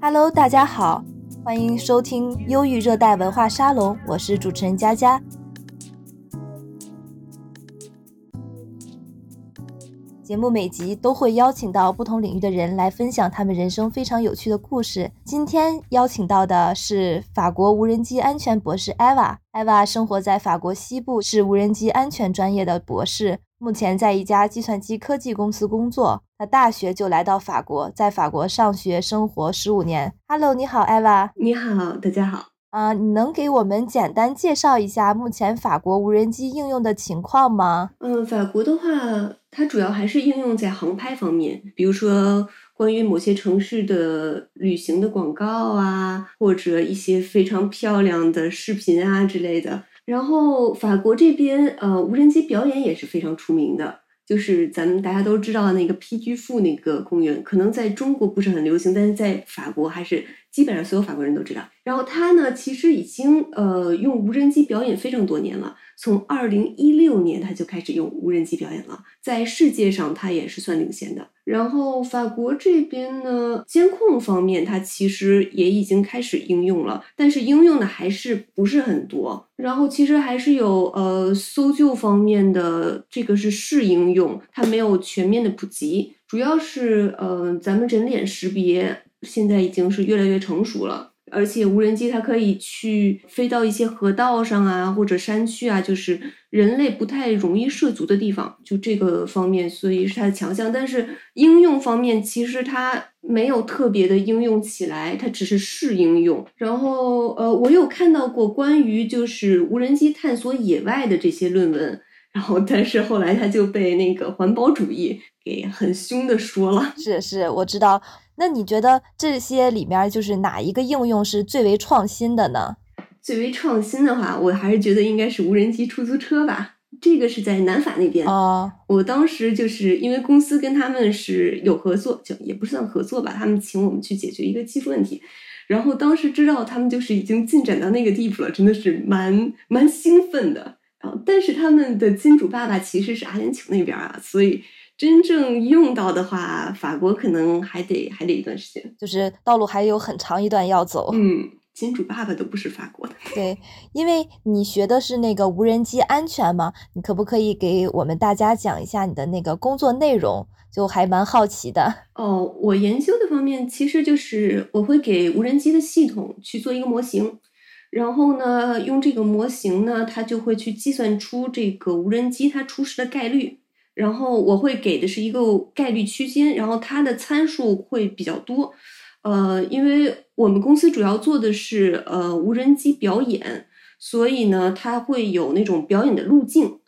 Hello，大家好，欢迎收听忧郁热带文化沙龙，我是主持人佳佳。节目每集都会邀请到不同领域的人来分享他们人生非常有趣的故事。今天邀请到的是法国无人机安全博士艾娃。艾娃生活在法国西部，是无人机安全专业的博士，目前在一家计算机科技公司工作。他大学就来到法国，在法国上学生活十五年。Hello，你好，艾娃。你好，大家好。啊，你能给我们简单介绍一下目前法国无人机应用的情况吗？嗯，法国的话，它主要还是应用在航拍方面，比如说关于某些城市的旅行的广告啊，或者一些非常漂亮的视频啊之类的。然后法国这边，呃，无人机表演也是非常出名的。就是咱们大家都知道那个 PG 富那个公园，可能在中国不是很流行，但是在法国还是基本上所有法国人都知道。然后它呢，其实已经呃用无人机表演非常多年了，从二零一六年它就开始用无人机表演了，在世界上它也是算领先的。然后法国这边呢，监控方面它其实也已经开始应用了，但是应用的还是不是很多。然后其实还是有呃搜救方面的，这个是试应用，它没有全面的普及。主要是呃咱们人脸识别现在已经是越来越成熟了。而且无人机它可以去飞到一些河道上啊，或者山区啊，就是人类不太容易涉足的地方，就这个方面，所以是它的强项。但是应用方面，其实它没有特别的应用起来，它只是试应用。然后，呃，我有看到过关于就是无人机探索野外的这些论文，然后但是后来它就被那个环保主义给很凶的说了。是是，我知道。那你觉得这些里面就是哪一个应用是最为创新的呢？最为创新的话，我还是觉得应该是无人机出租车吧。这个是在南法那边啊。我当时就是因为公司跟他们是有合作，就也不算合作吧，他们请我们去解决一个技术问题。然后当时知道他们就是已经进展到那个地步了，真的是蛮蛮兴奋的。然后，但是他们的金主爸爸其实是阿联酋那边啊，所以。真正用到的话，法国可能还得还得一段时间，就是道路还有很长一段要走。嗯，金主爸爸都不是法国的。对，因为你学的是那个无人机安全嘛，你可不可以给我们大家讲一下你的那个工作内容？就还蛮好奇的。哦，我研究的方面其实就是我会给无人机的系统去做一个模型，然后呢，用这个模型呢，它就会去计算出这个无人机它出事的概率。然后我会给的是一个概率区间，然后它的参数会比较多，呃，因为我们公司主要做的是呃无人机表演，所以呢，它会有那种表演的路径，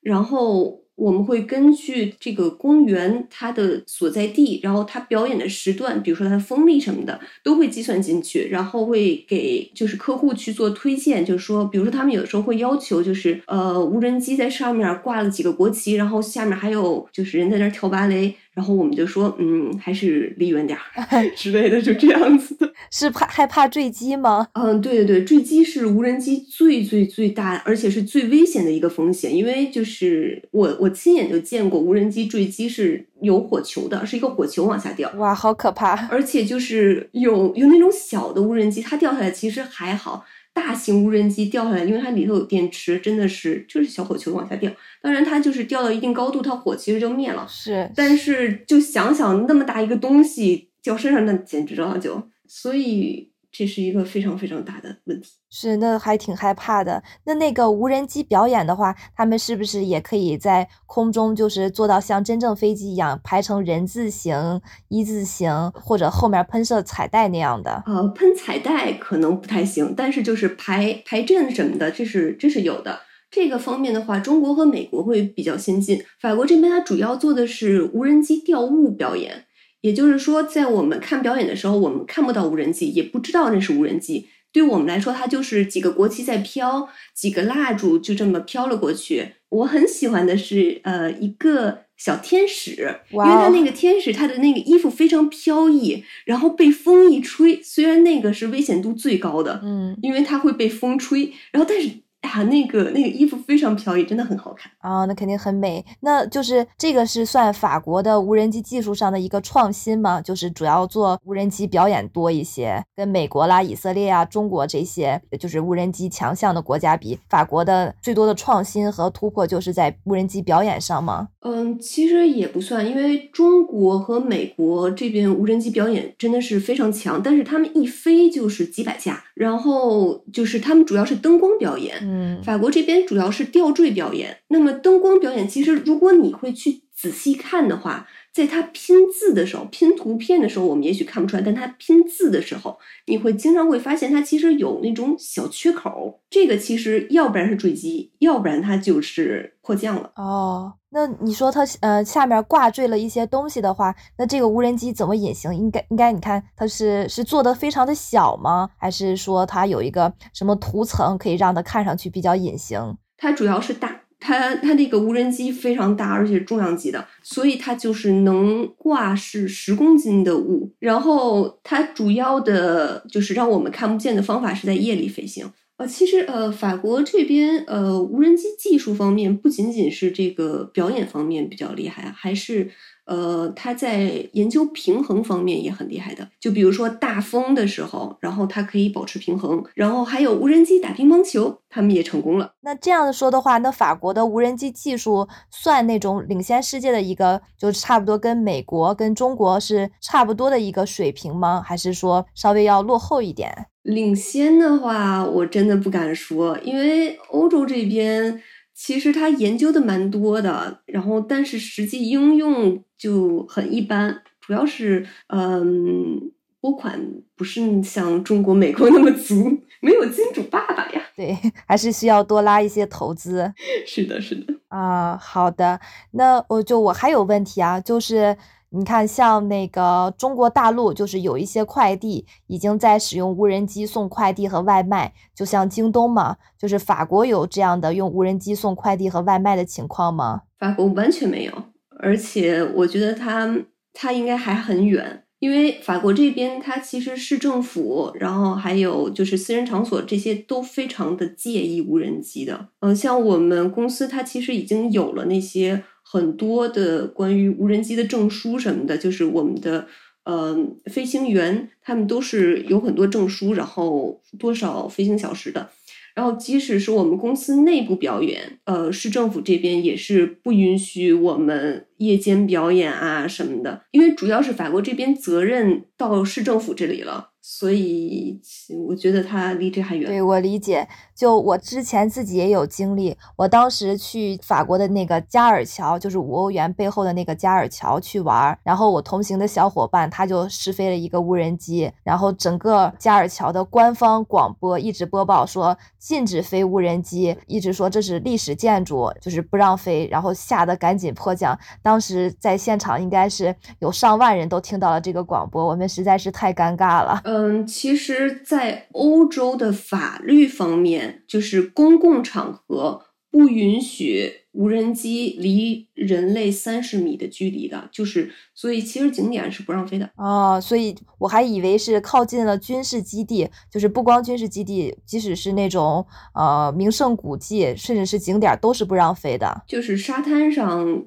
然后。我们会根据这个公园它的所在地，然后它表演的时段，比如说它的风力什么的，都会计算进去，然后会给就是客户去做推荐，就是说，比如说他们有的时候会要求，就是呃无人机在上面挂了几个国旗，然后下面还有就是人在那跳芭蕾。然后我们就说，嗯，还是离远点儿 之类的，就这样子的。是怕害怕坠机吗？嗯，对对对，坠机是无人机最最最大，而且是最危险的一个风险。因为就是我我亲眼就见过无人机坠机是有火球的，是一个火球往下掉。哇，好可怕！而且就是有有那种小的无人机，它掉下来其实还好。大型无人机掉下来，因为它里头有电池，真的是就是小火球往下掉。当然，它就是掉到一定高度，它火其实就灭了。是，但是就想想那么大一个东西掉身上，那简直了就。所以。这是一个非常非常大的问题，是那还挺害怕的。那那个无人机表演的话，他们是不是也可以在空中就是做到像真正飞机一样排成人字形、一字形，或者后面喷射彩带那样的？呃，喷彩带可能不太行，但是就是排排阵什么的，这是这是有的。这个方面的话，中国和美国会比较先进，法国这边它主要做的是无人机吊物表演。也就是说，在我们看表演的时候，我们看不到无人机，也不知道那是无人机。对我们来说，它就是几个国旗在飘，几个蜡烛就这么飘了过去。我很喜欢的是，呃，一个小天使，因为它那个天使，它的那个衣服非常飘逸，然后被风一吹，虽然那个是危险度最高的，嗯，因为它会被风吹，然后但是呀，那个那个衣服非常飘逸，真的很好看啊，那肯定很美。那就是这个是算法国的无人机技术上的一个创新吗？就是主要做无人机表演多一些，跟美国啦、以色列啊、中国这些就是无人机强项的国家比，法国的最多的创新和突破就是在无人机表演上吗？嗯，其实也不算，因为中国和美国这边无人机表演真的是非常强，但是他们一飞就是几百架，然后就是他们主要是灯光表演。嗯，法国这边主要是吊坠表演。那么灯光表演，其实如果你会去仔细看的话，在他拼字的时候，拼图片的时候，我们也许看不出来，但他拼字的时候，你会经常会发现它其实有那种小缺口。这个其实要不然是坠机，要不然它就是迫降了。哦，那你说它呃下面挂坠了一些东西的话，那这个无人机怎么隐形？应该应该你看它是是做的非常的小吗？还是说它有一个什么涂层可以让它看上去比较隐形？它主要是大。它它那个无人机非常大，而且重量级的，所以它就是能挂是十公斤的物。然后它主要的就是让我们看不见的方法是在夜里飞行。呃，其实呃，法国这边呃无人机技术方面不仅仅是这个表演方面比较厉害，还是。呃，他在研究平衡方面也很厉害的，就比如说大风的时候，然后它可以保持平衡，然后还有无人机打乒乓球，他们也成功了。那这样说的话，那法国的无人机技术算那种领先世界的一个，就差不多跟美国、跟中国是差不多的一个水平吗？还是说稍微要落后一点？领先的话，我真的不敢说，因为欧洲这边。其实他研究的蛮多的，然后但是实际应用就很一般，主要是嗯拨款不是像中国、美国那么足，没有金主爸爸呀。对，还是需要多拉一些投资。是的，是的。啊，好的，那我就我还有问题啊，就是。你看，像那个中国大陆，就是有一些快递已经在使用无人机送快递和外卖，就像京东嘛。就是法国有这样的用无人机送快递和外卖的情况吗？法国完全没有，而且我觉得它它应该还很远，因为法国这边它其实市政府，然后还有就是私人场所这些都非常的介意无人机的。嗯，像我们公司，它其实已经有了那些。很多的关于无人机的证书什么的，就是我们的呃飞行员，他们都是有很多证书，然后多少飞行小时的。然后即使是我们公司内部表演，呃，市政府这边也是不允许我们夜间表演啊什么的，因为主要是法国这边责任到市政府这里了。所以我觉得他离这还远。对我理解，就我之前自己也有经历，我当时去法国的那个加尔桥，就是五欧元背后的那个加尔桥去玩，然后我同行的小伙伴他就试飞了一个无人机，然后整个加尔桥的官方广播一直播报说禁止飞无人机，一直说这是历史建筑，就是不让飞，然后吓得赶紧迫降。当时在现场应该是有上万人都听到了这个广播，我们实在是太尴尬了。嗯，其实，在欧洲的法律方面，就是公共场合不允许无人机离人类三十米的距离的，就是所以其实景点是不让飞的哦。所以我还以为是靠近了军事基地，就是不光军事基地，即使是那种呃名胜古迹，甚至是景点都是不让飞的。就是沙滩上，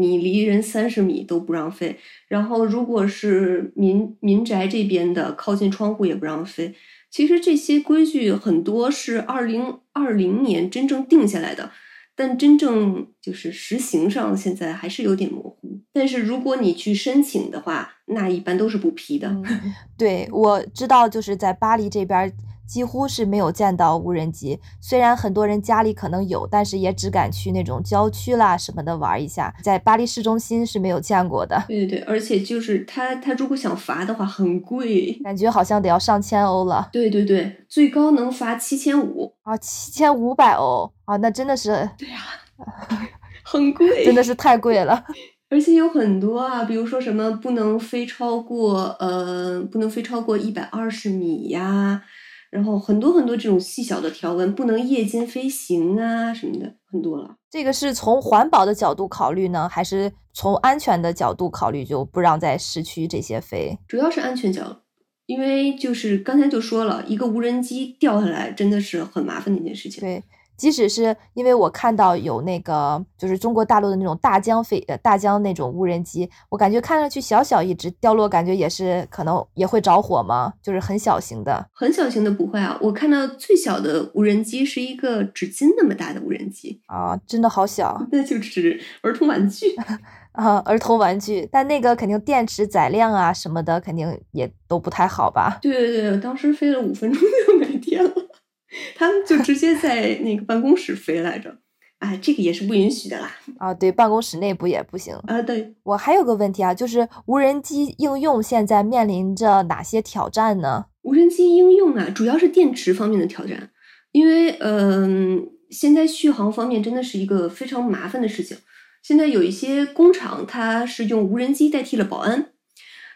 你离人三十米都不让飞。然后，如果是民民宅这边的靠近窗户也不让飞。其实这些规矩很多是二零二零年真正定下来的，但真正就是实行上现在还是有点模糊。但是如果你去申请的话，那一般都是不批的。对，我知道，就是在巴黎这边。几乎是没有见到无人机，虽然很多人家里可能有，但是也只敢去那种郊区啦什么的玩一下，在巴黎市中心是没有见过的。对对对，而且就是他他如果想罚的话很贵，感觉好像得要上千欧了。对对对，最高能罚七千五啊，七千五百欧啊，那真的是 对呀，很贵，真的是太贵了。而且有很多啊，比如说什么不能飞超过呃，不能飞超过一百二十米呀。然后很多很多这种细小的条文，不能夜间飞行啊什么的，很多了。这个是从环保的角度考虑呢，还是从安全的角度考虑，就不让在市区这些飞？主要是安全角度，因为就是刚才就说了一个无人机掉下来，真的是很麻烦的一件事情。对。即使是因为我看到有那个就是中国大陆的那种大疆飞呃大疆那种无人机，我感觉看上去小小一只，掉落感觉也是可能也会着火吗？就是很小型的，很小型的不会啊。我看到最小的无人机是一个纸巾那么大的无人机啊，真的好小，那就是儿童玩具 啊，儿童玩具。但那个肯定电池载量啊什么的肯定也都不太好吧？对对对，当时飞了五分钟就没电了。他们就直接在那个办公室飞来着，哎，这个也是不允许的啦。啊，对，办公室内部也不行啊。对，我还有个问题啊，就是无人机应用现在面临着哪些挑战呢？无人机应用啊，主要是电池方面的挑战，因为嗯，现在续航方面真的是一个非常麻烦的事情。现在有一些工厂，它是用无人机代替了保安。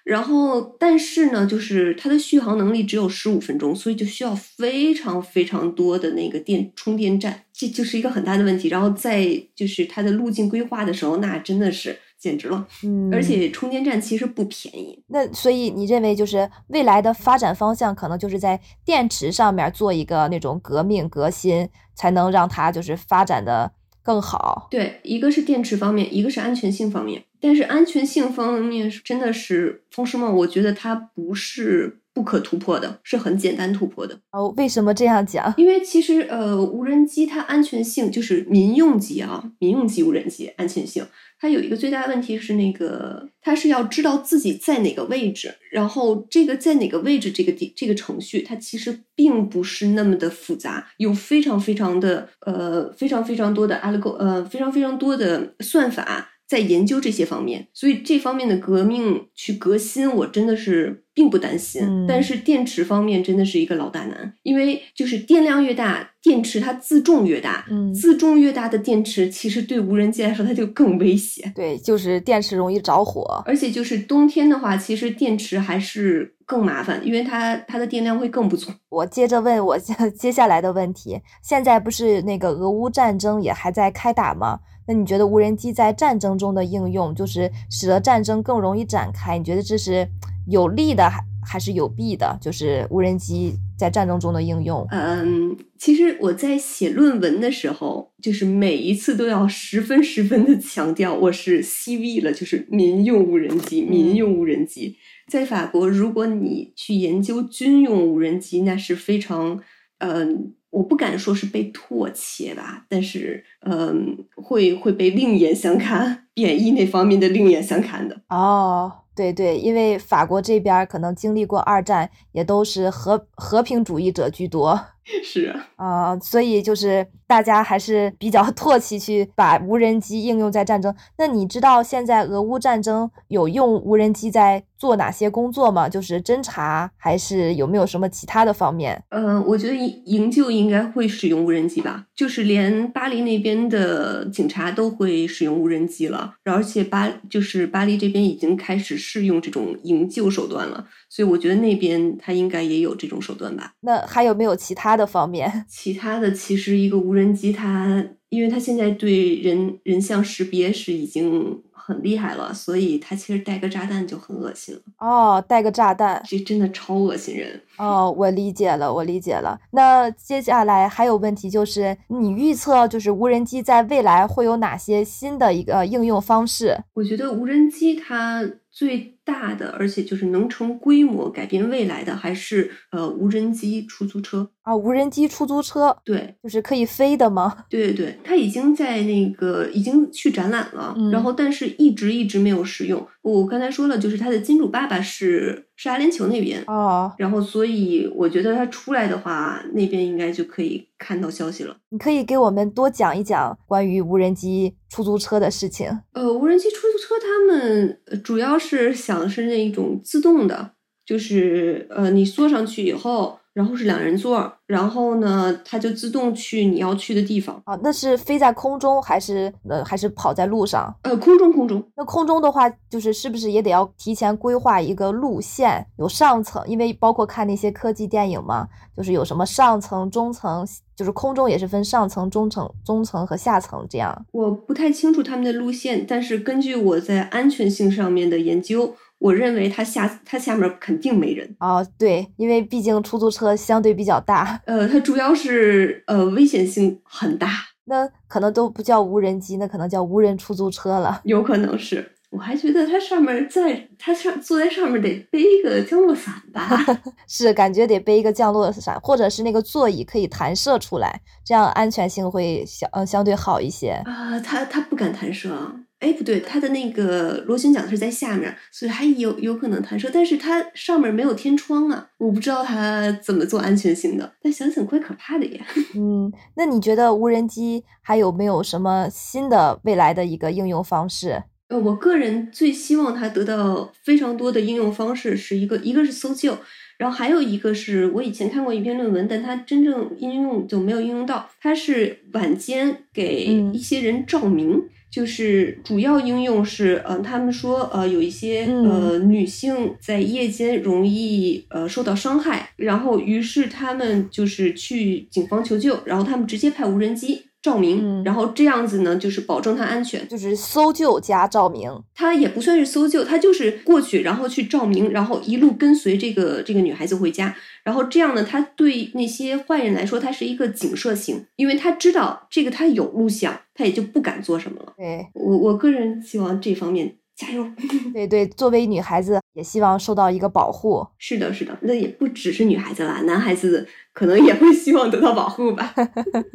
然后，但是呢，就是它的续航能力只有十五分钟，所以就需要非常非常多的那个电充电站，这就是一个很大的问题。然后在就是它的路径规划的时候，那真的是简直了。嗯，而且充电站其实不便宜。那所以你认为就是未来的发展方向，可能就是在电池上面做一个那种革命革新，才能让它就是发展的。更好，对，一个是电池方面，一个是安全性方面。但是安全性方面是真的是风师梦，我觉得它不是不可突破的，是很简单突破的。哦，为什么这样讲？因为其实呃，无人机它安全性就是民用级啊，民用级无人机安全性。它有一个最大的问题是，那个它是要知道自己在哪个位置，然后这个在哪个位置这个地这个程序，它其实并不是那么的复杂，有非常非常的呃非常非常多的 algo 呃非常非常多的算法。在研究这些方面，所以这方面的革命去革新，我真的是并不担心。但是电池方面真的是一个老大难，因为就是电量越大，电池它自重越大，自重越大的电池其实对无人机来说它就更危险。对，就是电池容易着火，而且就是冬天的话，其实电池还是更麻烦，因为它它的电量会更不足。我接着问我接下来的问题，现在不是那个俄乌战争也还在开打吗？那你觉得无人机在战争中的应用，就是使得战争更容易展开？你觉得这是有利的还还是有弊的？就是无人机在战争中的应用。嗯，其实我在写论文的时候，就是每一次都要十分十分的强调，我是 CV 了，就是民用无人机，民用无人机。在法国，如果你去研究军用无人机，那是非常嗯。我不敢说是被唾弃吧，但是，嗯，会会被另眼相看，贬义那方面的另眼相看的。哦，对对，因为法国这边可能经历过二战，也都是和和平主义者居多。是啊，所以就是大家还是比较 唾弃去把无人机应用在战争。那你知道现在俄乌战争有用无人机在做哪些工作吗？就是侦查，还是有没有什么其他的方面？嗯，我觉得营营救应该会使用无人机吧，就是连巴黎那边的警察都会使用无人机了，而且巴就是巴黎这边已经开始试用这种营救手段了。所以我觉得那边他应该也有这种手段吧。那还有没有其他的方面？其他的其实一个无人机，它因为它现在对人人像识别是已经很厉害了，所以它其实带个炸弹就很恶心了。哦，带个炸弹，这真的超恶心人。哦，我理解了，我理解了。那接下来还有问题就是，你预测就是无人机在未来会有哪些新的一个应用方式？我觉得无人机它。最大的，而且就是能成规模改变未来的，还是呃无人机出租车啊，无人机出租车，对，就是可以飞的吗？对 对对，它已经在那个已经去展览了，然后但是一直一直没有使用。我刚才说了，就是它的金主爸爸是是阿联酋那边哦，然后所以我觉得它出来的话，那边应该就可以看到消息了。你可以给我们多讲一讲关于无人机出租车的事情。呃，无人机出他们主要是想是那种自动的，就是呃，你坐上去以后。然后是两人座，然后呢，它就自动去你要去的地方。啊，那是飞在空中还是呃还是跑在路上？呃，空中，空中。那空中的话，就是是不是也得要提前规划一个路线，有上层？因为包括看那些科技电影嘛，就是有什么上层、中层，就是空中也是分上层、中层、中层和下层这样。我不太清楚他们的路线，但是根据我在安全性上面的研究。我认为它下它下面肯定没人。哦，对，因为毕竟出租车相对比较大，呃，它主要是呃危险性很大，那可能都不叫无人机，那可能叫无人出租车了。有可能是。我还觉得它上面在它上坐在上面得背一个降落伞吧？是，感觉得背一个降落伞，或者是那个座椅可以弹射出来，这样安全性会相呃相对好一些。啊，它它不敢弹射啊。哎，不对，它的那个螺旋桨是在下面，所以还有有可能弹射，但是它上面没有天窗啊，我不知道它怎么做安全性的。但想想怪可怕的呀。嗯，那你觉得无人机还有没有什么新的未来的一个应用方式？呃，我个人最希望它得到非常多的应用方式，是一个，一个是搜救，然后还有一个是我以前看过一篇论文，但它真正应用就没有应用到。它是晚间给一些人照明，就是主要应用是，呃，他们说，呃，有一些呃女性在夜间容易呃受到伤害，然后于是他们就是去警方求救，然后他们直接派无人机。照明，然后这样子呢，就是保证它安全，就是搜救加照明。它也不算是搜救，它就是过去，然后去照明，然后一路跟随这个这个女孩子回家。然后这样呢，它对那些坏人来说，它是一个警示性，因为他知道这个他有录像，他也就不敢做什么了。对我，我个人希望这方面。加油！对对，作为女孩子也希望受到一个保护。是的，是的，那也不只是女孩子啦，男孩子可能也会希望得到保护吧。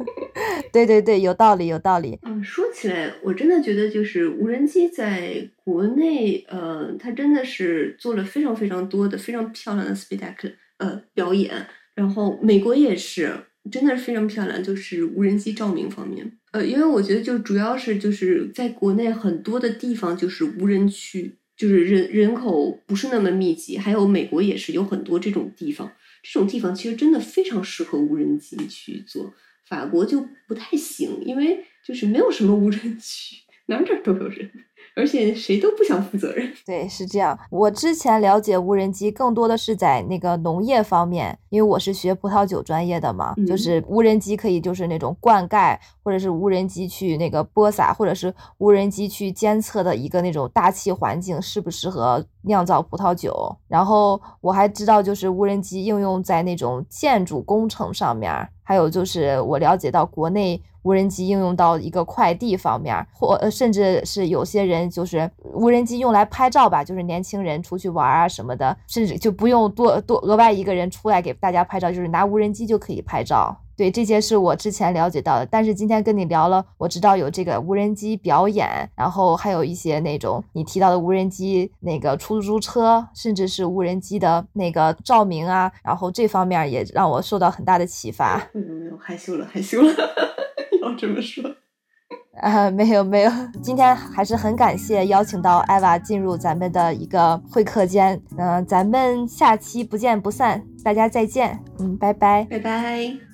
对对对，有道理，有道理。嗯，说起来，我真的觉得就是无人机在国内，呃，它真的是做了非常非常多的非常漂亮的 spectacle 呃表演，然后美国也是。真的是非常漂亮，就是无人机照明方面，呃，因为我觉得就主要是就是在国内很多的地方就是无人区，就是人人口不是那么密集，还有美国也是有很多这种地方，这种地方其实真的非常适合无人机去做，法国就不太行，因为就是没有什么无人区，哪哪都有人。而且谁都不想负责任。对，是这样。我之前了解无人机更多的是在那个农业方面，因为我是学葡萄酒专业的嘛，就是无人机可以就是那种灌溉，或者是无人机去那个播撒，或者是无人机去监测的一个那种大气环境适不适合酿造葡萄酒。然后我还知道，就是无人机应用在那种建筑工程上面，还有就是我了解到国内。无人机应用到一个快递方面，或甚至是有些人就是无人机用来拍照吧，就是年轻人出去玩啊什么的，甚至就不用多多额外一个人出来给大家拍照，就是拿无人机就可以拍照。对，这些是我之前了解到的。但是今天跟你聊了，我知道有这个无人机表演，然后还有一些那种你提到的无人机那个出租车，甚至是无人机的那个照明啊，然后这方面也让我受到很大的启发。嗯，害羞了害羞了。要这么说，啊，没有没有，今天还是很感谢邀请到艾娃进入咱们的一个会客间，嗯，咱们下期不见不散，大家再见，嗯，拜拜，拜拜。